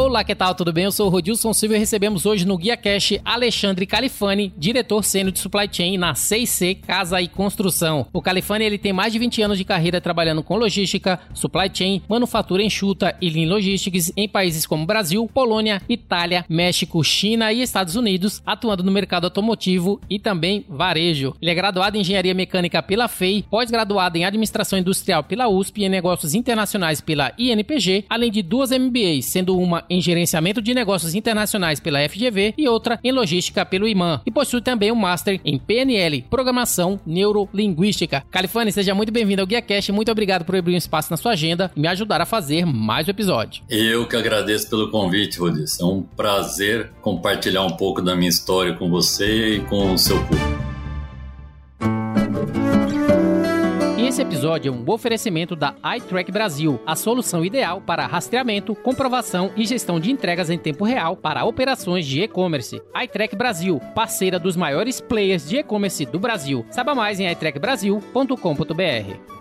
Olá, que tal? Tudo bem? Eu sou o Rodilson Silva e recebemos hoje no Guia Cash Alexandre Califani, diretor sênior de supply chain na C&C Casa e Construção. O Califani ele tem mais de 20 anos de carreira trabalhando com logística, supply chain, manufatura enxuta e lean logistics em países como Brasil, Polônia, Itália, México, China e Estados Unidos, atuando no mercado automotivo e também varejo. Ele é graduado em engenharia mecânica pela FEI, pós-graduado em administração industrial pela USP e em negócios internacionais pela INPG, além de duas MBAs, sendo uma em gerenciamento de negócios internacionais pela FGV e outra em logística pelo IMAN. E possui também um Master em PNL, Programação Neurolinguística. Califane, seja muito bem-vindo ao Guia Cash. Muito obrigado por abrir um espaço na sua agenda e me ajudar a fazer mais um episódio. Eu que agradeço pelo convite, Rodis. É um prazer compartilhar um pouco da minha história com você e com o seu público. Esse episódio é um oferecimento da iTrack Brasil, a solução ideal para rastreamento, comprovação e gestão de entregas em tempo real para operações de e-commerce. iTrack Brasil, parceira dos maiores players de e-commerce do Brasil. Saiba mais em iTrackbrasil.com.br.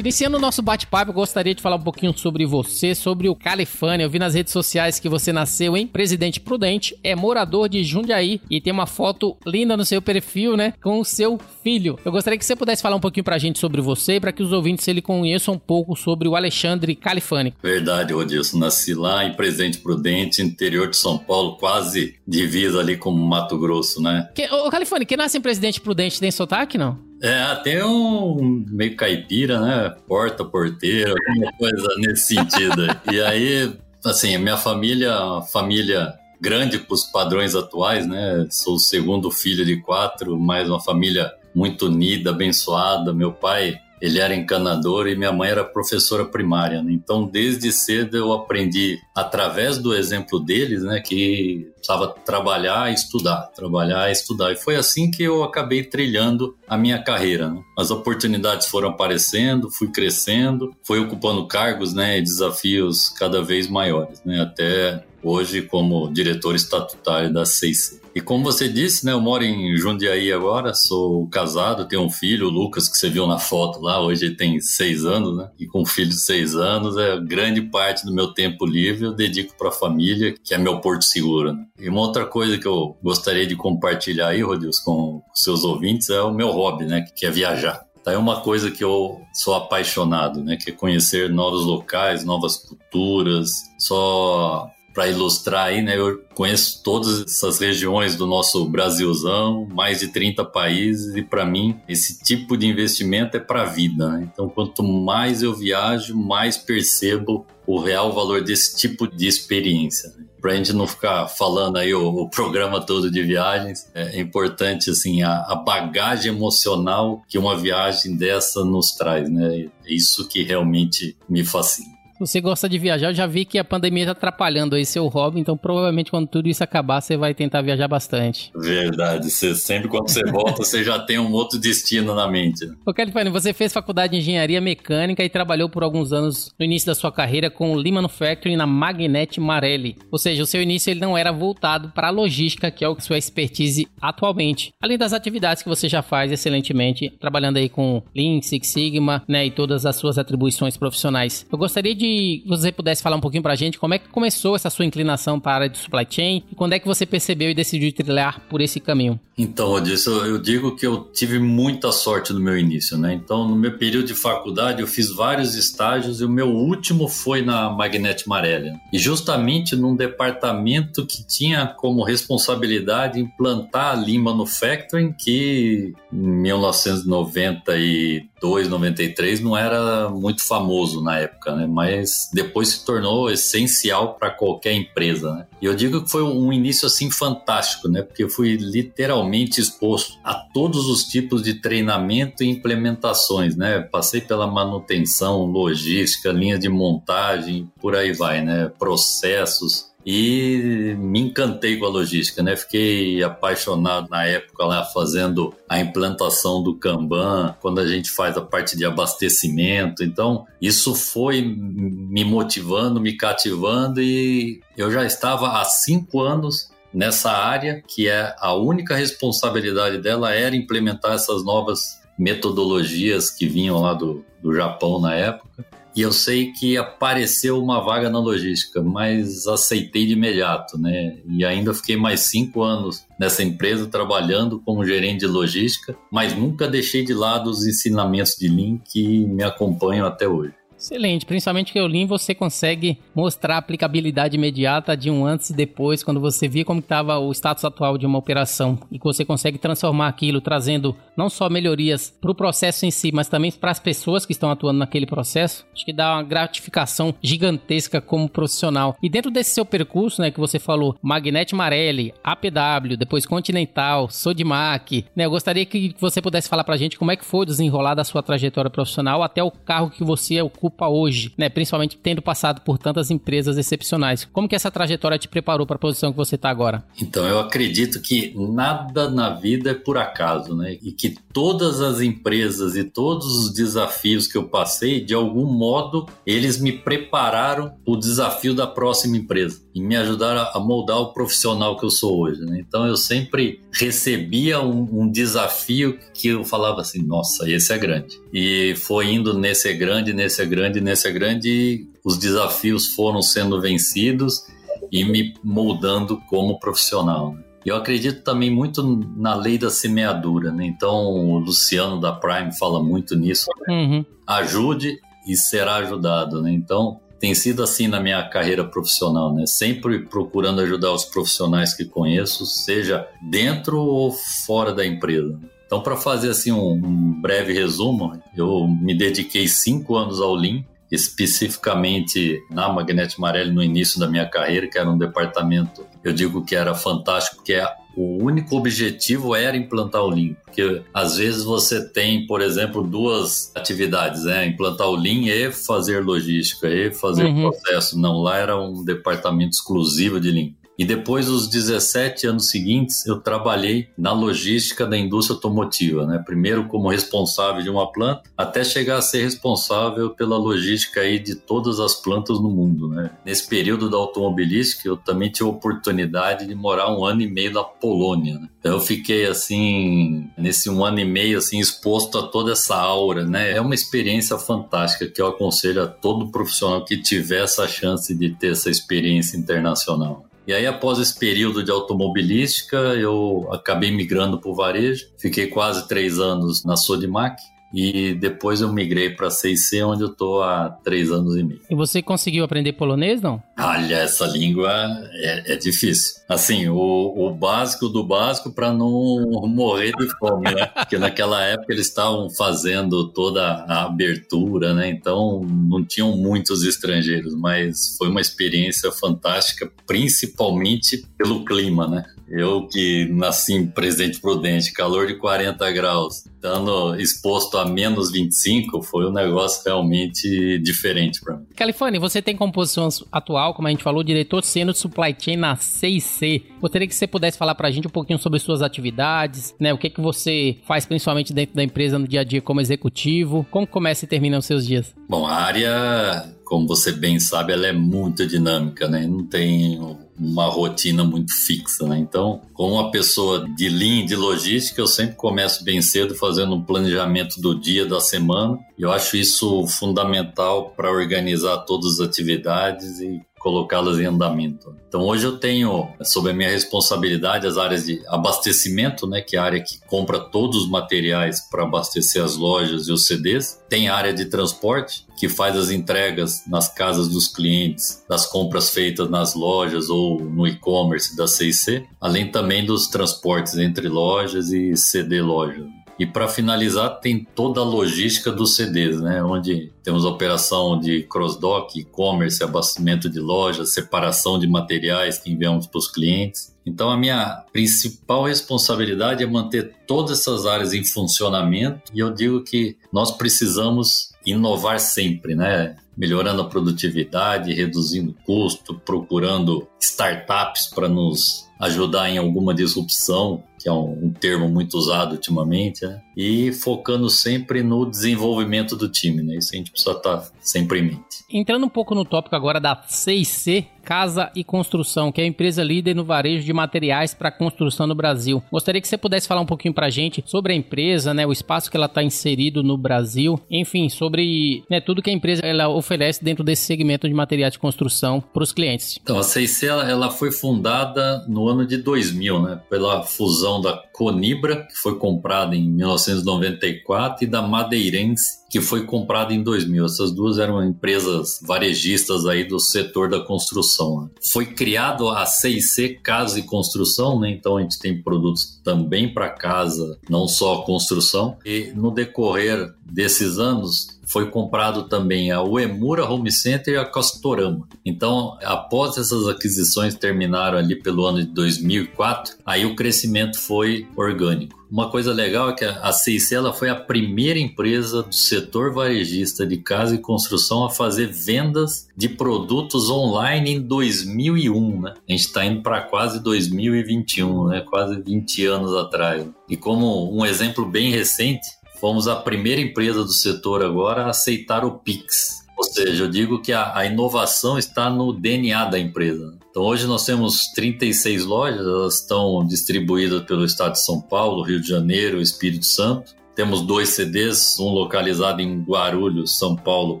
Iniciando o nosso bate-papo, eu gostaria de falar um pouquinho sobre você, sobre o Califânia. Eu vi nas redes sociais que você nasceu em Presidente Prudente, é morador de Jundiaí e tem uma foto linda no seu perfil, né, com o seu filho. Eu gostaria que você pudesse falar um pouquinho pra gente sobre você, para que os ouvintes ele conheçam um pouco sobre o Alexandre Califani. Verdade, Rodilson. Nasci lá em Presidente Prudente, interior de São Paulo, quase divisa ali com Mato Grosso, né? Que, ô, Califani, quem nasce em Presidente Prudente tem sotaque, não? É, tem um meio caipira, né? Porta, porteira, alguma coisa nesse sentido. e aí, assim, minha família, família grande para os padrões atuais, né? Sou o segundo filho de quatro, mais uma família muito unida, abençoada. Meu pai ele era encanador e minha mãe era professora primária. Né? Então, desde cedo eu aprendi através do exemplo deles, né, que precisava trabalhar e estudar, trabalhar e estudar. E foi assim que eu acabei trilhando a minha carreira. Né? As oportunidades foram aparecendo, fui crescendo, fui ocupando cargos, né, e desafios cada vez maiores, né, até hoje como diretor estatutário da CIC. E como você disse, né, eu moro em Jundiaí agora, sou casado, tenho um filho, o Lucas, que você viu na foto lá, hoje ele tem seis anos, né? E com um filho de seis anos, é grande parte do meu tempo livre eu dedico para a família, que é meu porto seguro. Né? E uma outra coisa que eu gostaria de compartilhar aí, Rodilson, com seus ouvintes, é o meu hobby, né, que é viajar. Tá, é uma coisa que eu sou apaixonado, né? Que é conhecer novos locais, novas culturas. Só para ilustrar aí, né? Eu conheço todas essas regiões do nosso Brasilzão, mais de 30 países, e para mim esse tipo de investimento é para a vida. Né? Então, quanto mais eu viajo, mais percebo o real valor desse tipo de experiência. Né? Para a gente não ficar falando aí o, o, programa todo de viagens, é importante assim a, a, bagagem emocional que uma viagem dessa nos traz, né? É isso que realmente me fascina. Você gosta de viajar, eu já vi que a pandemia tá atrapalhando aí seu hobby, então provavelmente quando tudo isso acabar, você vai tentar viajar bastante. Verdade, você, sempre quando você volta, você já tem um outro destino na mente. Ô Califane, você fez faculdade de engenharia mecânica e trabalhou por alguns anos no início da sua carreira com o Lean Manufacturing na Magnet Marelli. Ou seja, o seu início ele não era voltado para a logística, que é o que sua expertise atualmente. Além das atividades que você já faz excelentemente, trabalhando aí com Lean, Six Sigma, né, e todas as suas atribuições profissionais. Eu gostaria de que você pudesse falar um pouquinho pra gente como é que começou essa sua inclinação para a área de supply chain e quando é que você percebeu e decidiu trilhar por esse caminho? Então, Odilson, eu digo que eu tive muita sorte no meu início, né? Então, no meu período de faculdade, eu fiz vários estágios e o meu último foi na Magnet Marelli. E justamente num departamento que tinha como responsabilidade implantar a Lean Manufacturing, que em 1992, 93 não era muito famoso na época, né? Mas mas depois se tornou essencial para qualquer empresa. Né? E eu digo que foi um início assim fantástico, né? porque eu fui literalmente exposto a todos os tipos de treinamento e implementações. Né? Passei pela manutenção, logística, linha de montagem, por aí vai, né? processos e me encantei com a logística, né? Fiquei apaixonado na época lá fazendo a implantação do Kanban, quando a gente faz a parte de abastecimento. Então, isso foi me motivando, me cativando e eu já estava há cinco anos nessa área, que é a única responsabilidade dela era implementar essas novas metodologias que vinham lá do, do Japão na época. E eu sei que apareceu uma vaga na logística, mas aceitei de imediato, né? E ainda fiquei mais cinco anos nessa empresa trabalhando como gerente de logística, mas nunca deixei de lado os ensinamentos de Lean que me acompanham até hoje. Excelente, principalmente que o Lean você consegue mostrar a aplicabilidade imediata de um antes e depois, quando você vê como estava o status atual de uma operação e que você consegue transformar aquilo, trazendo não só melhorias para o processo em si, mas também para as pessoas que estão atuando naquele processo. Acho que dá uma gratificação gigantesca como profissional. E dentro desse seu percurso, né, que você falou, Magnete Marelli, APW, depois Continental, Sodimac, né, eu gostaria que você pudesse falar para a gente como é que foi desenrolar da sua trajetória profissional até o carro que você ocupa ocupa hoje, né? Principalmente tendo passado por tantas empresas excepcionais. Como que essa trajetória te preparou para a posição que você está agora? Então, eu acredito que nada na vida é por acaso, né? E que todas as empresas e todos os desafios que eu passei, de algum modo, eles me prepararam o desafio da próxima empresa e me ajudaram a moldar o profissional que eu sou hoje. Né? Então eu sempre recebia um, um, desafio que eu falava assim, nossa, esse é grande. E foi indo nesse é grande, nesse é grande, nesse é grande, os desafios foram sendo vencidos e me moldando como profissional. Né? Eu acredito também muito na lei da semeadura, né? Então, o Luciano da Prime fala muito nisso. Uhum. Ajude e será ajudado, né? Então, tem sido assim na minha carreira profissional, né? Sempre procurando ajudar os profissionais que conheço, seja dentro ou fora da empresa. Então, para fazer assim um, um, breve resumo, eu me dediquei cinco anos ao Lean, especificamente na Magnete Marelli no início da minha carreira, que era um departamento, eu digo que era fantástico, que é o único objetivo era implantar o Lean, porque às vezes você tem, por exemplo, duas atividades, né? Implantar o Lean e fazer logística, e fazer uhum. processo. Não, lá era um departamento exclusivo de Lean. E depois dos 17 anos seguintes, eu trabalhei na logística da indústria automotiva, né? Primeiro como responsável de uma planta, até chegar a ser responsável pela logística aí de todas as plantas no mundo, né? Nesse período da automobilística, eu também tive a oportunidade de morar um ano e meio na Polônia, né? Então eu fiquei assim, nesse um ano e meio, assim, exposto a toda essa aura, né? É uma experiência fantástica que eu aconselho a todo profissional que tiver essa chance de ter essa experiência internacional. E aí, após esse período de automobilística, eu acabei migrando para o varejo. Fiquei quase três anos na Sodimac. E depois eu migrei para 6C, onde eu tô há três anos e meio. E você conseguiu aprender polonês, não? Olha, essa língua é, é difícil. Assim, o, o, básico do básico para não morrer de fome, né? Porque naquela época eles estavam fazendo toda a abertura, né? Então não tinham muitos estrangeiros, mas foi uma experiência fantástica, principalmente pelo clima, né? Eu que nasci em Presidente Prudente, calor de 40 graus, estando exposto a menos 25, foi um negócio realmente diferente para mim. Califone, você tem composição atual, como a gente falou, diretor de supply chain na C&C. Gostaria que você pudesse falar para a gente um pouquinho sobre suas atividades, né? O que que você faz principalmente dentro da empresa no dia a dia como executivo? Como começa e termina os seus dias? Bom, a área, como você bem sabe, ela é muito dinâmica, né? Não tem uma rotina muito fixa, né? Então, como uma pessoa de linha de logística, eu sempre começo bem cedo fazendo um planejamento do dia, da semana. Eu acho isso fundamental para organizar todas as atividades e colocá-las em andamento. Então hoje eu tenho sob a minha responsabilidade as áreas de abastecimento, né, que é a área que compra todos os materiais para abastecer as lojas e os CDs. Tem a área de transporte, que faz as entregas nas casas dos clientes, das compras feitas nas lojas ou no e-commerce da CIC, além também dos transportes entre lojas e CD loja. E para finalizar, tem toda a logística dos CDs, né? Onde temos operação de cross-dock, e-commerce, abastecimento de lojas, separação de materiais que enviamos para os clientes. Então, a minha principal responsabilidade é manter todas essas áreas em funcionamento e eu digo que nós precisamos inovar sempre, né? Melhorando a produtividade, reduzindo custo, procurando startups para nos ajudar em alguma disrupção que é um, um termo muito usado ultimamente, né? e focando sempre no desenvolvimento do time, né? Isso a gente precisa estar sempre em mente. Entrando um pouco no tópico agora da 6C, Casa e Construção, que é a empresa líder no varejo de materiais para construção no Brasil. Gostaria que você pudesse falar um pouquinho para a gente sobre a empresa, né, o espaço que ela está inserido no Brasil, enfim, sobre né, tudo que a empresa ela oferece dentro desse segmento de materiais de construção para os clientes. Então, a 6C ela, ela foi fundada no ano de 2000, né, pela fusão da Conibra, que foi comprada em 1994, e da Madeirense, que foi comprada em 2000. Essas duas eram empresas varejistas aí do setor da construção. Né? Foi criado a 6C Casa e Construção, né? então a gente tem produtos também para casa, não só construção. E no decorrer desses anos, foi comprado também a Uemura Home Center e a Castorama. Então, após essas aquisições terminaram ali pelo ano de 2004, aí o crescimento foi orgânico. Uma coisa legal é que a CIC ela foi a primeira empresa do setor varejista de casa e construção a fazer vendas de produtos online em 2001, né? A gente está indo para quase 2021, né? Quase 20 anos atrás. E como um exemplo bem recente, fomos a primeira empresa do setor agora a aceitar o Pix. Ou seja, eu digo que a, a inovação está no DNA da empresa. Então hoje nós temos 36 lojas, elas estão distribuídas pelo estado de São Paulo, Rio de Janeiro, Espírito Santo. Temos dois CDs, um localizado em Guarulhos, São Paulo,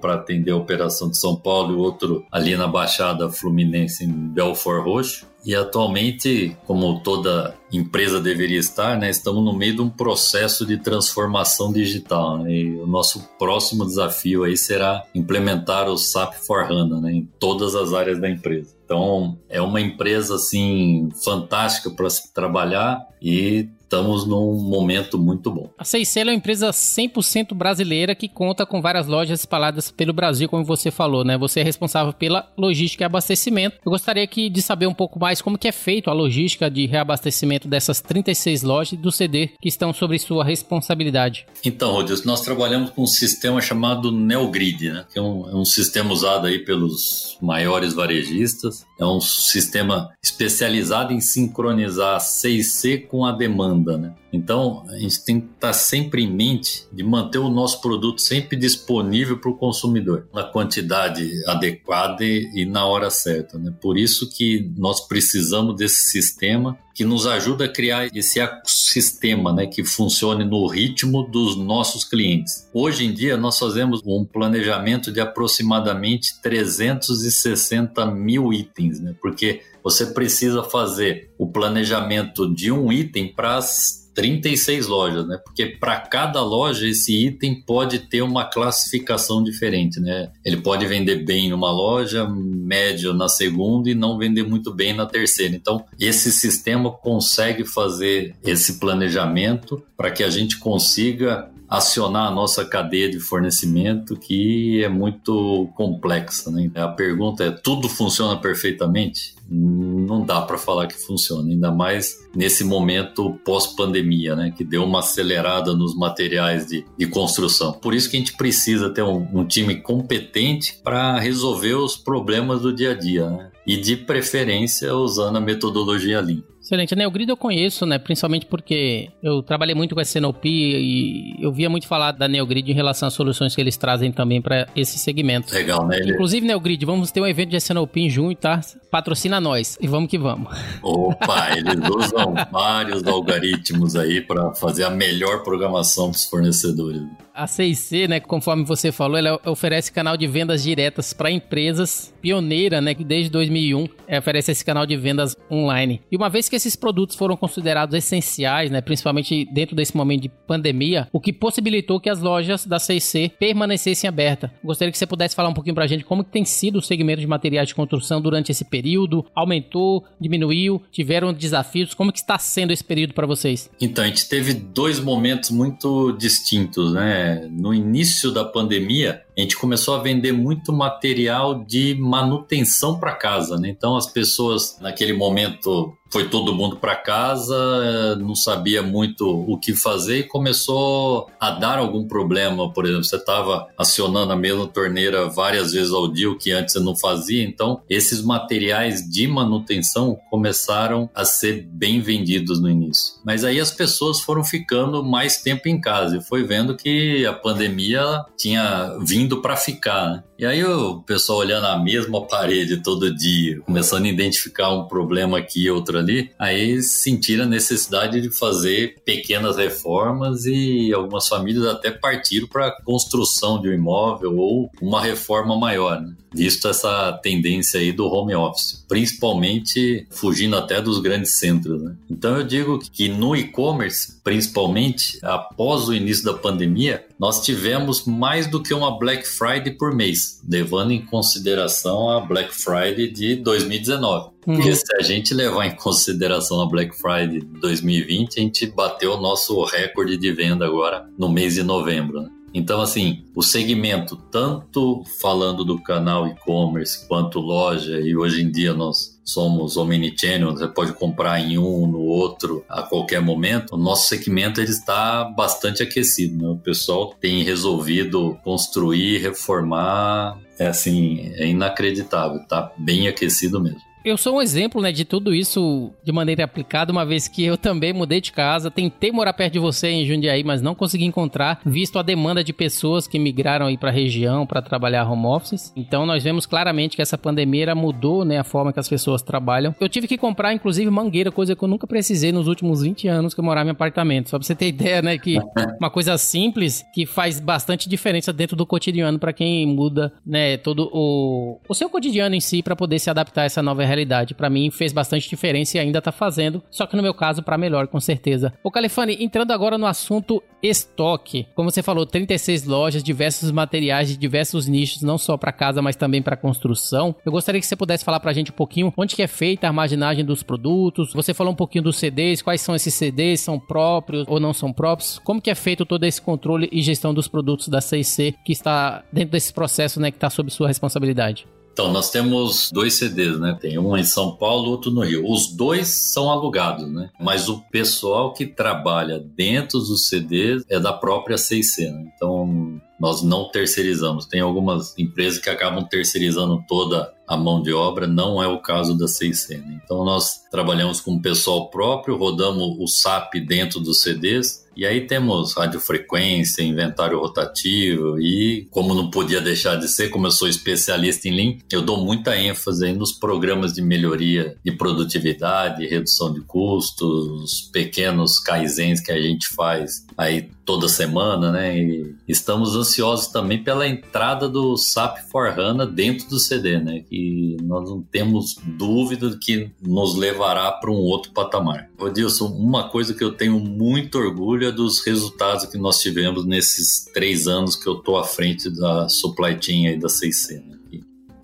para atender a operação de São Paulo, e outro ali na Baixada Fluminense, em Belfort Roxo. E atualmente, como toda empresa deveria estar, né, estamos no meio de um processo de transformação digital. Né, e o nosso próximo desafio aí será implementar o SAP for HANA né, em todas as áreas da empresa. Então, é uma empresa assim fantástica para se trabalhar e estamos num momento muito bom. A Seicelo é uma empresa 100% brasileira que conta com várias lojas espalhadas pelo Brasil, como você falou, né? Você é responsável pela logística e abastecimento. Eu gostaria aqui de saber um pouco mais como que é feito a logística de reabastecimento dessas 36 lojas do CD que estão sobre sua responsabilidade. Então, Rodilson, nós trabalhamos com um sistema chamado NeoGrid, né? Que é um, é um sistema usado aí pelos maiores varejistas. É um sistema especializado em sincronizar a 6C com a demanda né? Então, a gente tem que estar sempre em mente de manter o nosso produto sempre disponível para o consumidor, na quantidade adequada e, na hora certa, né? Por isso que nós precisamos desse sistema que nos ajuda a criar esse ecossistema, né, que funcione no ritmo dos nossos clientes. Hoje em dia, nós fazemos um planejamento de aproximadamente 360 mil itens, né, porque você precisa fazer o planejamento de um item para as 36 lojas, né? Porque para cada loja esse item pode ter uma classificação diferente, né? Ele pode vender bem numa loja, médio na segunda e não vender muito bem na terceira. Então, esse sistema consegue fazer esse planejamento para que a gente consiga acionar a nossa cadeia de fornecimento, que é muito complexa. Né? A pergunta é: tudo funciona perfeitamente? Não dá para falar que funciona, ainda mais nesse momento pós-pandemia, né? que deu uma acelerada nos materiais de, de construção. Por isso que a gente precisa ter um, um time competente para resolver os problemas do dia a dia. Né? E de preferência usando a metodologia Lean. Excelente. A Neogrid eu conheço, né? Principalmente porque eu trabalhei muito com a Senopi e eu via muito falar da Neogrid em relação às soluções que eles trazem também para esse segmento. Legal, né? Inclusive, Neogrid, vamos ter um evento de Senopi em junho, tá? Patrocina nós e vamos que vamos. Opa, eles usam vários algoritmos aí para fazer a melhor programação dos fornecedores. A C&C, né, conforme você falou, ela oferece canal de vendas diretas para empresas, pioneira, né, que desde 2001 é, oferece esse canal de vendas online. E uma vez que esses produtos foram considerados essenciais, né, principalmente dentro desse momento de pandemia, o que possibilitou que as lojas da C&C permanecessem abertas. Gostaria que você pudesse falar um pouquinho para a gente como tem sido o segmento de materiais de construção durante esse período, aumentou, diminuiu, tiveram desafios, como que está sendo esse período para vocês? Então, a gente teve dois momentos muito distintos, né? No início da pandemia, a gente começou a vender muito material de manutenção para casa, né? Então as pessoas naquele momento foi todo mundo para casa, não sabia muito o que fazer e começou a dar algum problema. Por exemplo, você estava acionando a mesma torneira várias vezes ao dia, o que antes você não fazia. Então, esses materiais de manutenção começaram a ser bem vendidos no início. Mas aí as pessoas foram ficando mais tempo em casa e foi vendo que a pandemia tinha vindo para ficar. Né? E aí o pessoal olhando a mesma parede todo dia, começando a identificar um problema aqui e outro ali, aí sentiram a necessidade de fazer pequenas reformas e algumas famílias até partiram para a construção de um imóvel ou uma reforma maior, né? visto essa tendência aí do home office, principalmente fugindo até dos grandes centros. Né? Então eu digo que no e-commerce, principalmente após o início da pandemia, nós tivemos mais do que uma Black Friday por mês, levando em consideração a Black Friday de 2019. Uhum. Porque se a gente levar em consideração a Black Friday de 2020, a gente bateu o nosso recorde de venda agora no mês de novembro. Né? Então, assim, o segmento, tanto falando do canal e-commerce quanto loja, e hoje em dia nós somos omnichannel, você pode comprar em um, no outro, a qualquer momento, o nosso segmento ele está bastante aquecido. Né? O pessoal tem resolvido construir, reformar, é assim, é inacreditável, está bem aquecido mesmo eu sou um exemplo, né, de tudo isso de maneira aplicada, uma vez que eu também mudei de casa, tentei morar perto de você em Jundiaí, mas não consegui encontrar, visto a demanda de pessoas que migraram aí para a região para trabalhar home office. Então nós vemos claramente que essa pandemia mudou, né, a forma que as pessoas trabalham. Eu tive que comprar inclusive mangueira, coisa que eu nunca precisei nos últimos 20 anos que eu morava em apartamento. Só para você ter ideia, né, que uma coisa simples que faz bastante diferença dentro do cotidiano para quem muda, né, todo o o seu cotidiano em si para poder se adaptar a essa nova realidade realidade. Para mim fez bastante diferença e ainda tá fazendo, só que no meu caso para melhor, com certeza. O Califane, entrando agora no assunto estoque. Como você falou, 36 lojas, diversos materiais de diversos nichos, não só para casa, mas também para construção. Eu gostaria que você pudesse falar pra gente um pouquinho onde que é feita a armazenagem dos produtos. Você falou um pouquinho dos CDs, quais são esses CDs, são próprios ou não são próprios? Como que é feito todo esse controle e gestão dos produtos da CIC que está dentro desse processo, né, que está sob sua responsabilidade? Então, nós temos dois CDs, né? Tem um em São Paulo, outro no Rio. Os dois são alugados, né? Mas o pessoal que trabalha dentro dos CDs é da própria CIC, né? Então, nós não terceirizamos. Tem algumas empresas que acabam terceirizando toda a mão de obra, não é o caso da CIC. Né? Então, nós trabalhamos com o pessoal próprio, rodamos o SAP dentro dos CDs e aí temos radiofrequência, inventário rotativo e, como não podia deixar de ser, como eu sou especialista em Lean, eu dou muita ênfase nos programas de melhoria de produtividade, redução de custos, pequenos kaizens que a gente faz aí toda semana, né? E estamos ansiosos também pela entrada do SAP for HANA dentro do CD, né? Que nós não temos dúvida que nos levará para um outro patamar. Rodilson, uma coisa que eu tenho muito orgulho dos resultados que nós tivemos nesses três anos que eu estou à frente da supply chain aí da CIC, né?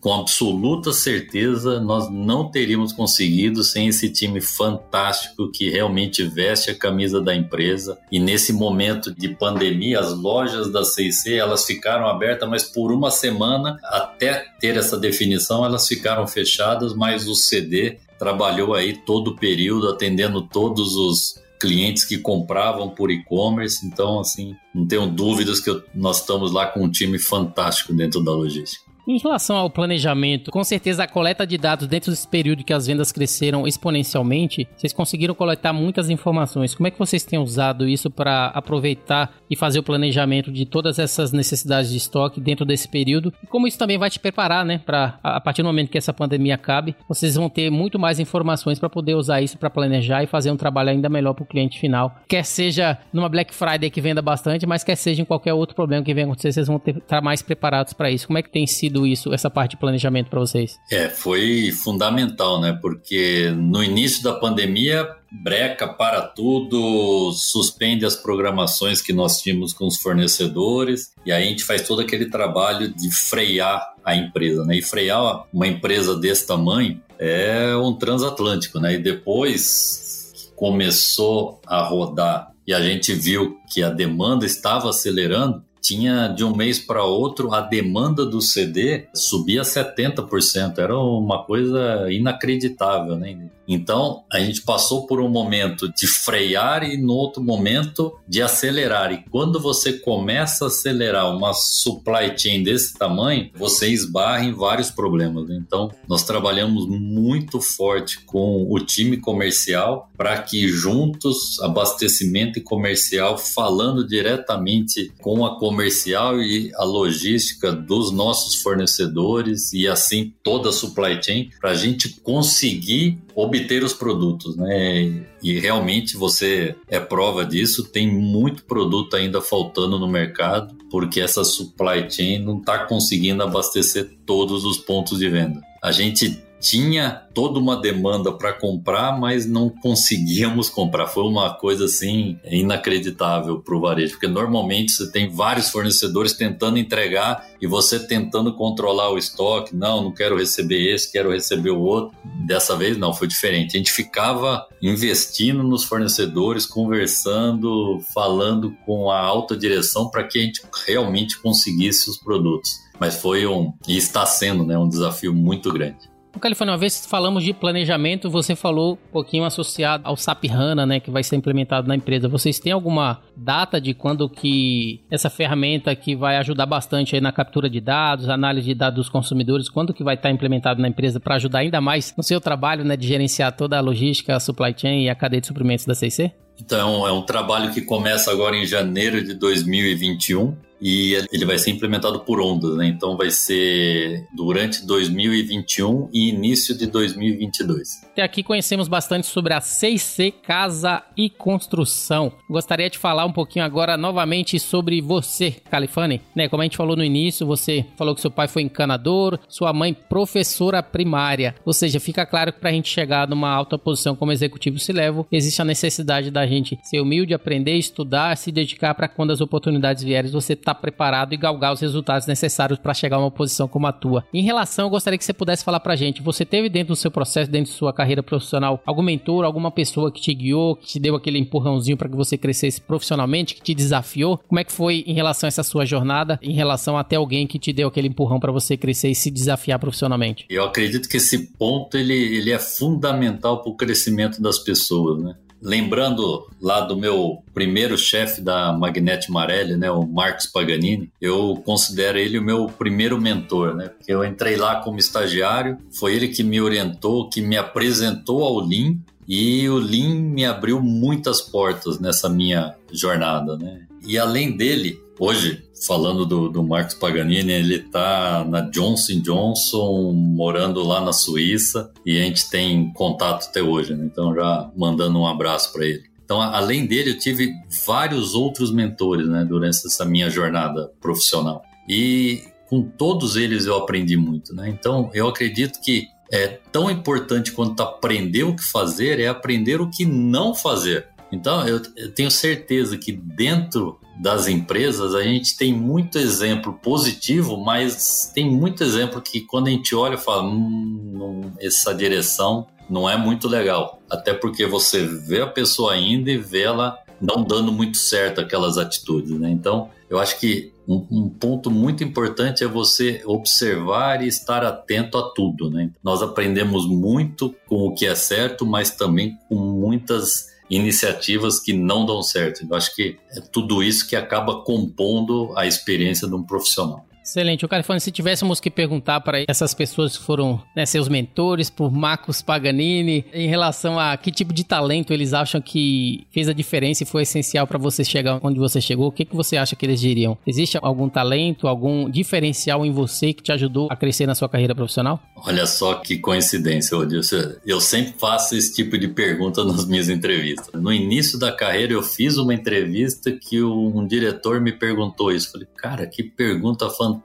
com absoluta certeza nós não teríamos conseguido sem esse time fantástico que realmente veste a camisa da empresa. E nesse momento de pandemia, as lojas da CIC elas ficaram abertas, mas por uma semana até ter essa definição elas ficaram fechadas, mas o CD trabalhou aí todo o período atendendo todos os clientes que compravam por e-commerce. Então, assim, não tenho dúvidas que nós estamos lá com um time fantástico dentro da logística. Em relação ao planejamento, com certeza a coleta de dados dentro desse período que as vendas cresceram exponencialmente, vocês conseguiram coletar muitas informações. Como é que vocês têm usado isso para aproveitar e fazer o planejamento de todas essas necessidades de estoque dentro desse período? E como isso também vai te preparar, né, para a partir do momento que essa pandemia acabe, vocês vão ter muito mais informações para poder usar isso para planejar e fazer um trabalho ainda melhor para o cliente final. Quer seja numa Black Friday que venda bastante, mas quer seja em qualquer outro problema que venha acontecer, vocês vão estar mais preparados para isso. Como é que tem sido isso, essa parte de planejamento para vocês? É, foi fundamental, né? Porque no início da pandemia, breca para tudo, suspende as programações que nós tínhamos com os fornecedores, e aí a gente faz todo aquele trabalho de frear a empresa, né? E frear uma empresa desse tamanho é um transatlântico, né? E depois começou a rodar e a gente viu que a demanda estava acelerando, tinha de um mês para outro a demanda do CD subia 70%. Era uma coisa inacreditável, né? Então, a gente passou por um momento de frear e no outro momento de acelerar. E quando você começa a acelerar uma supply chain desse tamanho, você esbarra em vários problemas. Né? Então, nós trabalhamos muito forte com o time comercial para que juntos, abastecimento e comercial, falando diretamente com a comercial e a logística dos nossos fornecedores e assim toda a supply chain, para a gente conseguir obter os produtos, né? E realmente você é prova disso. Tem muito produto ainda faltando no mercado porque essa supply chain não está conseguindo abastecer todos os pontos de venda. A gente tinha toda uma demanda para comprar, mas não conseguíamos comprar. Foi uma coisa assim inacreditável para o varejo, porque normalmente você tem vários fornecedores tentando entregar e você tentando controlar o estoque. Não, não quero receber esse, quero receber o outro. Dessa vez não, foi diferente. A gente ficava investindo nos fornecedores, conversando, falando com a alta direção para que a gente realmente conseguisse os produtos. Mas foi um, e está sendo, né, um desafio muito grande. O Califórnia, uma vez falamos de planejamento, você falou um pouquinho associado ao SAP HANA, né, que vai ser implementado na empresa. Vocês têm alguma data de quando que essa ferramenta que vai ajudar bastante aí na captura de dados, análise de dados dos consumidores, quando que vai estar implementado na empresa para ajudar ainda mais no seu trabalho, né, de gerenciar toda a logística, a supply chain e a cadeia de suprimentos da CIC? Então, é um trabalho que começa agora em janeiro de 2021 e ele vai ser implementado por ondas, né? Então vai ser durante 2021 e início de 2022. Até aqui conhecemos bastante sobre a 6C Casa e Construção. Gostaria de falar um pouquinho agora novamente sobre você, Califane. Né, como a gente falou no início, você falou que seu pai foi encanador, sua mãe professora primária. Ou seja, fica claro que para a gente chegar numa alta posição como executivo se leva, existe a necessidade da gente ser humilde, aprender, estudar, se dedicar para quando as oportunidades vierem, você tá preparado e galgar os resultados necessários para chegar a uma posição como a tua. Em relação, eu gostaria que você pudesse falar pra gente, você teve dentro do seu processo, dentro de sua carreira profissional, algum mentor, alguma pessoa que te guiou, que te deu aquele empurrãozinho para que você crescesse profissionalmente, que te desafiou? Como é que foi em relação a essa sua jornada, em relação até alguém que te deu aquele empurrão para você crescer e se desafiar profissionalmente? Eu acredito que esse ponto ele, ele é fundamental para o crescimento das pessoas, né? Lembrando lá do meu primeiro chefe da Magnete Marelli, né, o Marcos Paganini, eu considero ele o meu primeiro mentor, né? Porque eu entrei lá como estagiário, foi ele que me orientou, que me apresentou ao Lean e o Lean me abriu muitas portas nessa minha jornada, né? E além dele, hoje, falando do, do Marcos Paganini, ele está na Johnson Johnson, morando lá na Suíça, e a gente tem contato até hoje, né? Então, já mandando um abraço para ele. Então, além dele, eu tive vários outros mentores, né, durante essa minha jornada profissional. E com todos eles eu aprendi muito, né? Então, eu acredito que é tão importante quanto aprender o que fazer é aprender o que não fazer. Então, eu, eu tenho certeza que dentro das empresas a gente tem muito exemplo positivo, mas tem muito exemplo que quando a gente olha fala, hum, essa direção não é muito legal. Até porque você vê a pessoa ainda e vê ela não dando muito certo aquelas atitudes, né? Então, eu acho que um, um, ponto muito importante é você observar e estar atento a tudo, né? Nós aprendemos muito com o que é certo, mas também com muitas iniciativas que não dão certo. Eu acho que é tudo isso que acaba compondo a experiência de um profissional. Excelente. O Califone, se tivéssemos que perguntar para essas pessoas que foram né, seus mentores, por Marcos Paganini, em relação a que tipo de talento eles acham que fez a diferença e foi essencial para você chegar onde você chegou, o que, que você acha que eles diriam? Existe algum talento, algum diferencial em você que te ajudou a crescer na sua carreira profissional? Olha só que coincidência, Odilson. Eu sempre faço esse tipo de pergunta nas minhas entrevistas. No início da carreira, eu fiz uma entrevista que um diretor me perguntou isso. Falei, cara, que pergunta fantástica,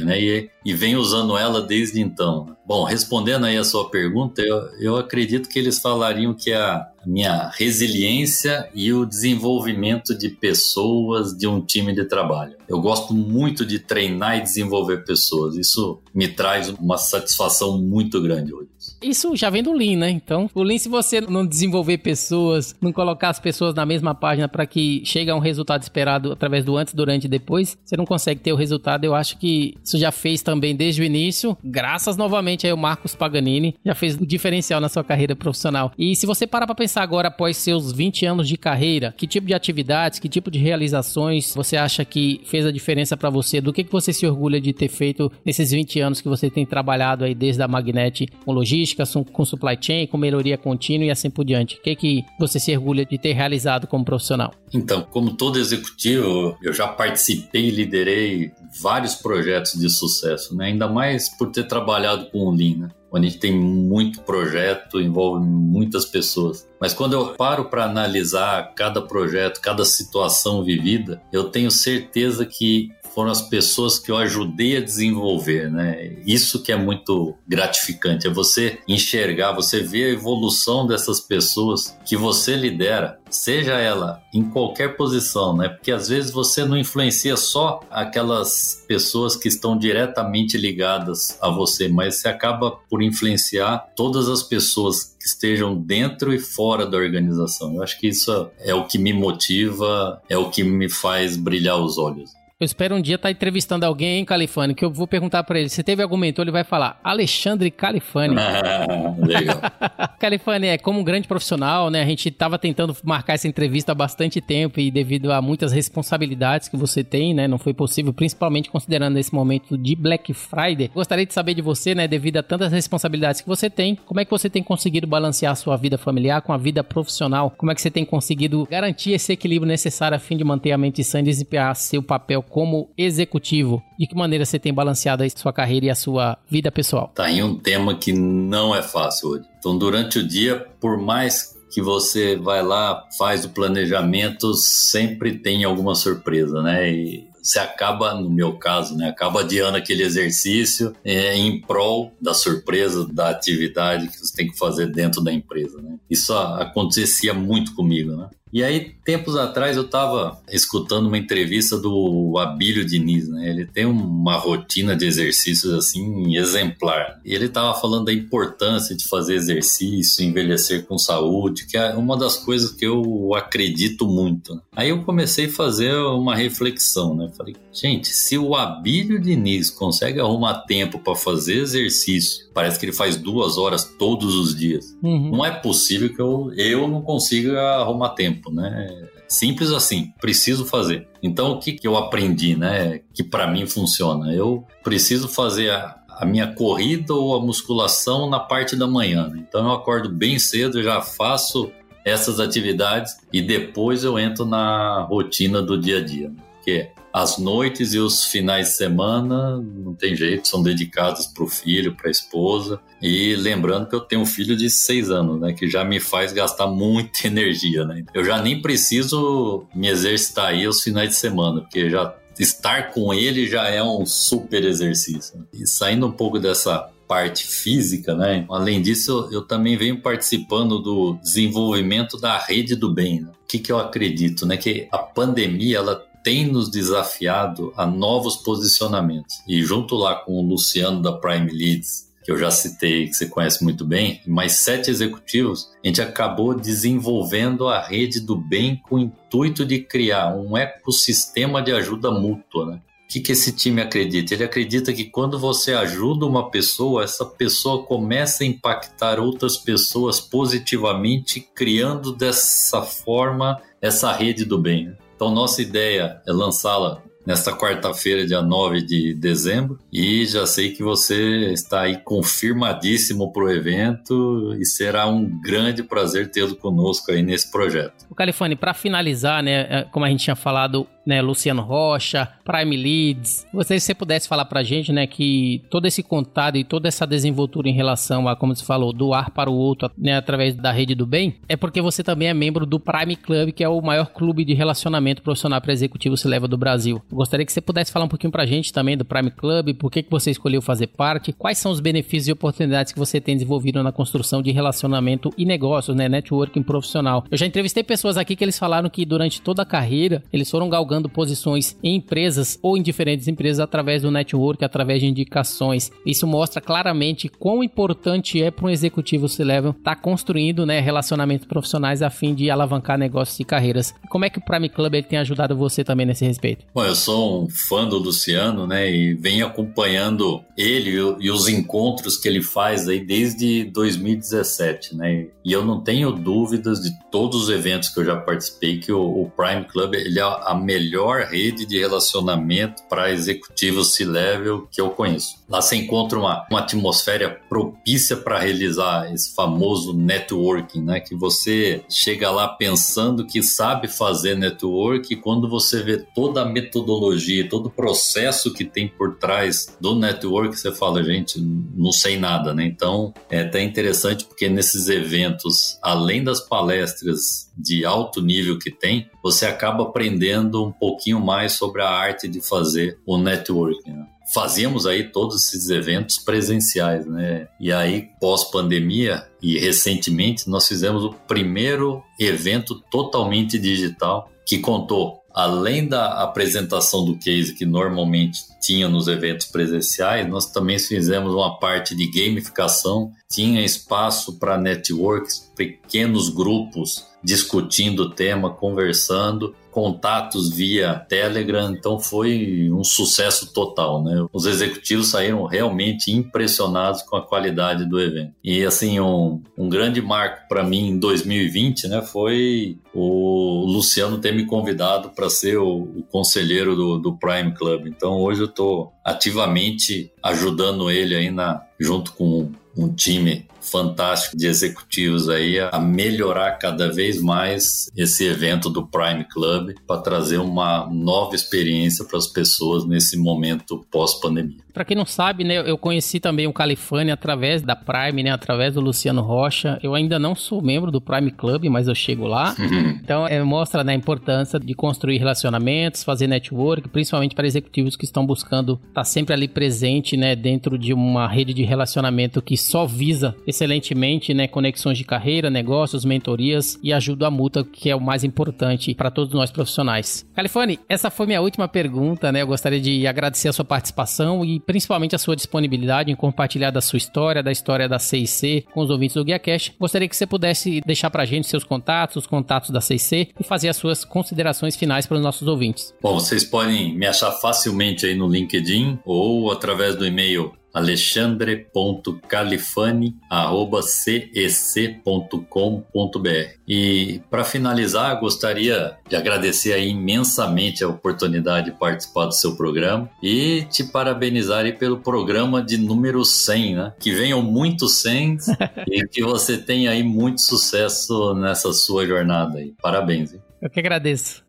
né? E, e vem usando ela desde então. Bom, respondendo aí a sua pergunta, eu, eu acredito que eles falariam que a minha resiliência e o desenvolvimento de pessoas de um time de trabalho. Eu gosto muito de treinar e desenvolver pessoas. Isso me traz uma satisfação muito grande hoje. Isso já vem do Lean, né? Então, o Lean, se você não desenvolver pessoas, não colocar as pessoas na mesma página para que chegue a um resultado esperado através do antes, durante e depois, você não consegue ter o resultado. Eu acho que isso já fez também desde o início, graças novamente ao Marcos Paganini, já fez um diferencial na sua carreira profissional. E se você parar para pensar agora, após seus 20 anos de carreira, que tipo de atividades, que tipo de realizações você acha que fez a diferença para você? Do que, que você se orgulha de ter feito nesses 20 anos que você tem trabalhado aí desde a Magnet com logística, com supply chain, com melhoria contínua e assim por diante? O que, que você se orgulha de ter realizado como profissional? Então, como todo executivo, eu já participei e liderei vários projetos de sucesso, né? ainda mais por ter trabalhado com o Lean. Né? onde a gente tem muito projeto, envolve muitas pessoas. Mas quando eu paro para analisar cada projeto, cada situação vivida, eu tenho certeza que foram as pessoas que eu ajudei a desenvolver, né? Isso que é muito gratificante, é você enxergar, você ver a evolução dessas pessoas que você lidera, seja ela em qualquer posição, né? Porque às vezes você não influencia só aquelas pessoas que estão diretamente ligadas a você, mas você acaba por influenciar todas as pessoas que estejam dentro e fora da organização. Eu acho que isso é o que me motiva, é o que me faz brilhar os olhos. Eu espero um dia estar tá entrevistando alguém em Califânia, que eu vou perguntar para ele, se teve algum mentor, ele vai falar, Alexandre Califânia. Ah, legal. Califânia é como um grande profissional, né? A gente estava tentando marcar essa entrevista há bastante tempo e devido a muitas responsabilidades que você tem, né? Não foi possível, principalmente considerando esse momento de Black Friday. Gostaria de saber de você, né? Devido a tantas responsabilidades que você tem, como é que você tem conseguido balancear a sua vida familiar com a vida profissional? Como é que você tem conseguido garantir esse equilíbrio necessário a fim de manter a mente sã e desempenhar seu papel como executivo? De que maneira você tem balanceado a sua carreira e a sua vida pessoal? Tá em um tema que não é fácil hoje. Então, durante o dia, por mais que você vai lá, faz o planejamento, sempre tem alguma surpresa, né? E você acaba, no meu caso, né, acaba adiando aquele exercício é, em prol da surpresa, da atividade que você tem que fazer dentro da empresa, né? Isso acontecia muito comigo, né? E aí, tempos atrás, eu estava escutando uma entrevista do Abílio Diniz, né? Ele tem uma rotina de exercícios, assim, exemplar. E ele estava falando da importância de fazer exercício, envelhecer com saúde, que é uma das coisas que eu acredito muito. Né? Aí eu comecei a fazer uma reflexão, né? Falei, gente, se o Abílio Diniz consegue arrumar tempo para fazer exercício, parece que ele faz duas horas todos os dias. Uhum. Não é possível que eu, eu não consiga arrumar tempo tempo, né? Simples assim, preciso fazer. Então, o que, que eu aprendi, né? Que para mim funciona? Eu preciso fazer a, a minha corrida ou a musculação na parte da manhã. Né? Então, eu acordo bem cedo, já faço essas atividades e depois eu entro na rotina do dia a dia. Né? Que as noites e os finais de semana, não tem jeito, são dedicados para o filho, para a esposa. E lembrando que eu tenho um filho de seis anos, né, que já me faz gastar muita energia, né? Eu já nem preciso me exercitar aí os finais de semana, porque já estar com ele já é um super exercício. E saindo um pouco dessa parte física, né? Além disso, eu, eu também venho participando do desenvolvimento da rede do bem. Né? O que, que eu acredito, né? Que a pandemia ela tem nos desafiado a novos posicionamentos. E junto lá com o Luciano da Prime Leads, que eu já citei, que você conhece muito bem, mais sete executivos, a gente acabou desenvolvendo a rede do bem com o intuito de criar um ecossistema de ajuda mútua. Né? O que, que esse time acredita? Ele acredita que quando você ajuda uma pessoa, essa pessoa começa a impactar outras pessoas positivamente, criando dessa forma essa rede do bem. Né? Então, nossa ideia é lançá-la nesta quarta-feira, dia 9 de dezembro. E já sei que você está aí confirmadíssimo para o evento e será um grande prazer tê-lo conosco aí nesse projeto. O Califone, para finalizar, né, é, como a gente tinha falado, né, Luciano Rocha, Prime Leads. Gostaria se você pudesse falar pra gente, né, que todo esse contato e toda essa desenvoltura em relação a, como você falou, do ar para o outro, né, através da rede do bem, é porque você também é membro do Prime Club, que é o maior clube de relacionamento profissional para executivo se leva do Brasil. Eu gostaria que você pudesse falar um pouquinho pra gente também do Prime Club, por que, que você escolheu fazer parte, quais são os benefícios e oportunidades que você tem desenvolvido na construção de relacionamento e negócios, né, networking profissional. Eu já entrevistei pessoas aqui que eles falaram que durante toda a carreira eles foram galgando galgando posições em empresas ou em diferentes empresas através do network, através de indicações. Isso mostra claramente quão importante é para um executivo C-Level estar tá construindo né, relacionamentos profissionais a fim de alavancar negócios e carreiras. Como é que o Prime Club ele tem ajudado você também nesse respeito? Bom, eu sou um fã do Luciano, né, e venho acompanhando ele e os encontros que ele faz aí desde 2017, né, e eu não tenho dúvidas de todos os eventos que eu já participei que o, o Prime Club ele é a melhor melhor rede de relacionamento para executivos C-level que eu conheço. Lá você encontra uma, uma atmosfera propícia para realizar esse famoso networking, né? Que você chega lá pensando que sabe fazer network e quando você vê toda a metodologia, todo o processo que tem por trás do network, você fala, gente, não sei nada, né? Então é até interessante porque nesses eventos, além das palestras de alto nível que tem, você acaba aprendendo um pouquinho mais sobre a arte de fazer o networking. Né? Fazíamos aí todos esses eventos presenciais, né? E aí, pós-pandemia e recentemente, nós fizemos o primeiro evento totalmente digital que contou além da apresentação do case que normalmente tinha nos eventos presenciais, nós também fizemos uma parte de gamificação, tinha espaço para networks, pequenos grupos discutindo o tema, conversando, contatos via Telegram, então foi um sucesso total, né? Os executivos saíram realmente impressionados com a qualidade do evento. E assim, um, um grande marco para mim em 2020, né, foi o Luciano ter me convidado para ser o, o conselheiro do, do, Prime Club. Então hoje eu estou ativamente ajudando ele aí na, junto com um time fantástico de executivos aí a melhorar cada vez mais esse evento do Prime Club para trazer uma nova experiência para as pessoas nesse momento pós-pandemia. Para quem não sabe, né, eu conheci também o Califane através da Prime, né, através do Luciano Rocha. Eu ainda não sou membro do Prime Club, mas eu chego lá. Uhum. Então, é, mostra né, a importância de construir relacionamentos, fazer network, principalmente para executivos que estão buscando estar tá sempre ali presente, né, dentro de uma rede de relacionamento que só visa excelentemente, né, conexões de carreira, negócios, mentorias e ajuda mútua, que é o mais importante para todos nós profissionais. Califone, essa foi minha última pergunta, né? Eu gostaria de agradecer a sua participação e principalmente a sua disponibilidade em compartilhar da sua história, da história da CIC com os ouvintes do Guia Cash. Gostaria que você pudesse deixar para a gente seus contatos, os contatos da CIC e fazer as suas considerações finais para os nossos ouvintes. Bom, vocês podem me achar facilmente aí no LinkedIn ou através do e-mail alexandre.califane@cec.com.br. E para finalizar, gostaria de agradecer imensamente a oportunidade de participar do seu programa e te parabenizar pelo programa de número 100, né? Que venham muitos 100 e que você tenha aí muito sucesso nessa sua jornada aí. Parabéns. Hein? Eu que agradeço.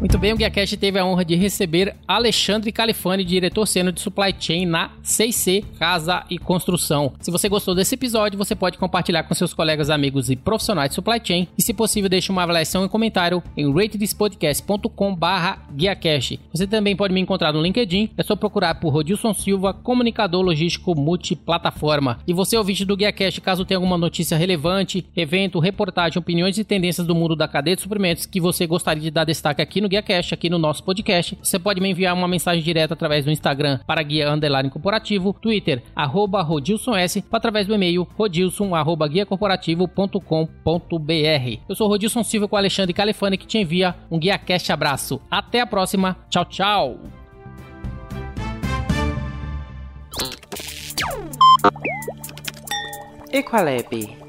Muito bem, o GuiaCast teve a honra de receber Alexandre Califani, diretor sênior de Supply Chain na 6C Casa e Construção. Se você gostou desse episódio, você pode compartilhar com seus colegas, amigos e profissionais de Supply Chain e, se possível, deixe uma avaliação e comentário em ratethispodcast.com GuiaCast. Você também pode me encontrar no LinkedIn, é só procurar por Rodilson Silva, comunicador logístico multiplataforma. E você, ouvinte do GuiaCast, caso tenha alguma notícia relevante, evento, reportagem, opiniões e tendências do mundo da cadeia de suprimentos que você gostaria de dar destaque aqui no GuiaCast, aqui no nosso podcast. Você pode me enviar uma mensagem direta através do Instagram para Guia Underline Corporativo, Twitter, arroba Rodilson S, através do e-mail rodilson, arroba. Eu sou Rodilson Silva com Alexandre Califane que te envia um GuiaCast abraço. Até a próxima. Tchau, tchau. Equalab